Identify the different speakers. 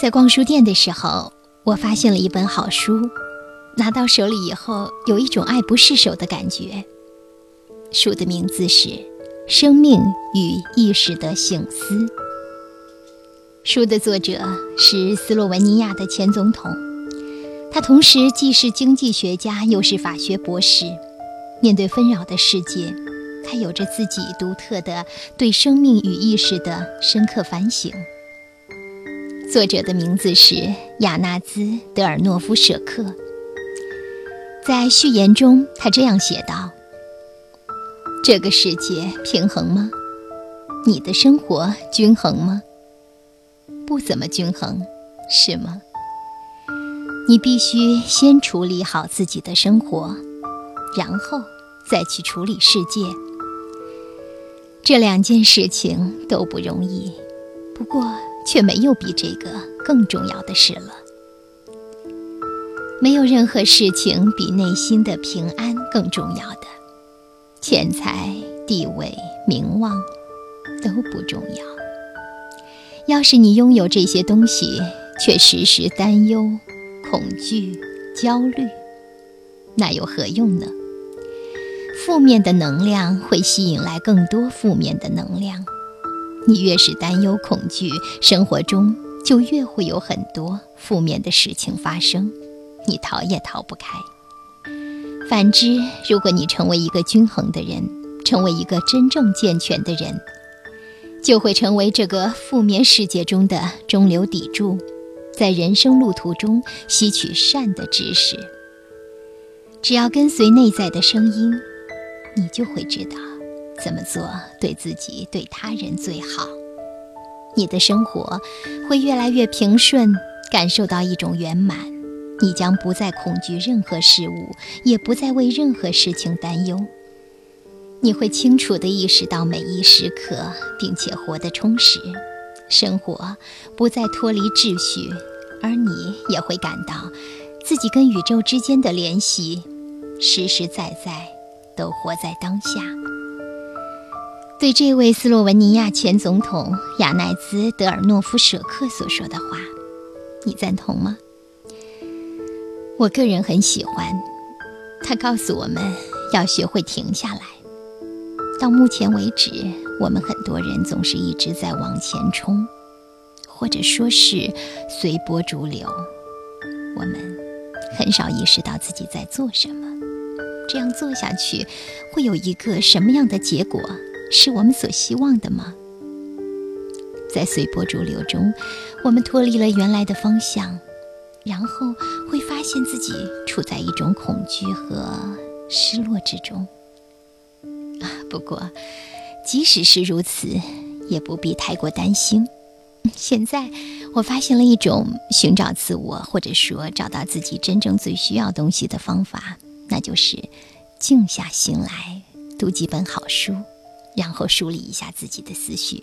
Speaker 1: 在逛书店的时候，我发现了一本好书，拿到手里以后，有一种爱不释手的感觉。书的名字是《生命与意识的醒思》。书的作者是斯洛文尼亚的前总统，他同时既是经济学家，又是法学博士。面对纷扰的世界，他有着自己独特的对生命与意识的深刻反省。作者的名字是亚纳兹·德尔诺夫舍克。在序言中，他这样写道：“这个世界平衡吗？你的生活均衡吗？不怎么均衡，是吗？你必须先处理好自己的生活，然后再去处理世界。这两件事情都不容易，不过……”却没有比这个更重要的事了。没有任何事情比内心的平安更重要的，钱财、地位、名望都不重要。要是你拥有这些东西，却时时担忧、恐惧、焦虑，那有何用呢？负面的能量会吸引来更多负面的能量。你越是担忧恐惧，生活中就越会有很多负面的事情发生，你逃也逃不开。反之，如果你成为一个均衡的人，成为一个真正健全的人，就会成为这个负面世界中的中流砥柱，在人生路途中吸取善的知识。只要跟随内在的声音，你就会知道。怎么做对自己、对他人最好？你的生活会越来越平顺，感受到一种圆满。你将不再恐惧任何事物，也不再为任何事情担忧。你会清楚地意识到每一时刻，并且活得充实。生活不再脱离秩序，而你也会感到自己跟宇宙之间的联系，实实在在都活在当下。对这位斯洛文尼亚前总统亚奈兹·德尔诺夫舍克所说的话，你赞同吗？我个人很喜欢，他告诉我们要学会停下来。到目前为止，我们很多人总是一直在往前冲，或者说是随波逐流。我们很少意识到自己在做什么。这样做下去，会有一个什么样的结果？是我们所希望的吗？在随波逐流中，我们脱离了原来的方向，然后会发现自己处在一种恐惧和失落之中。啊，不过，即使是如此，也不必太过担心。现在，我发现了一种寻找自我，或者说找到自己真正最需要东西的方法，那就是静下心来，读几本好书。然后梳理一下自己的思绪。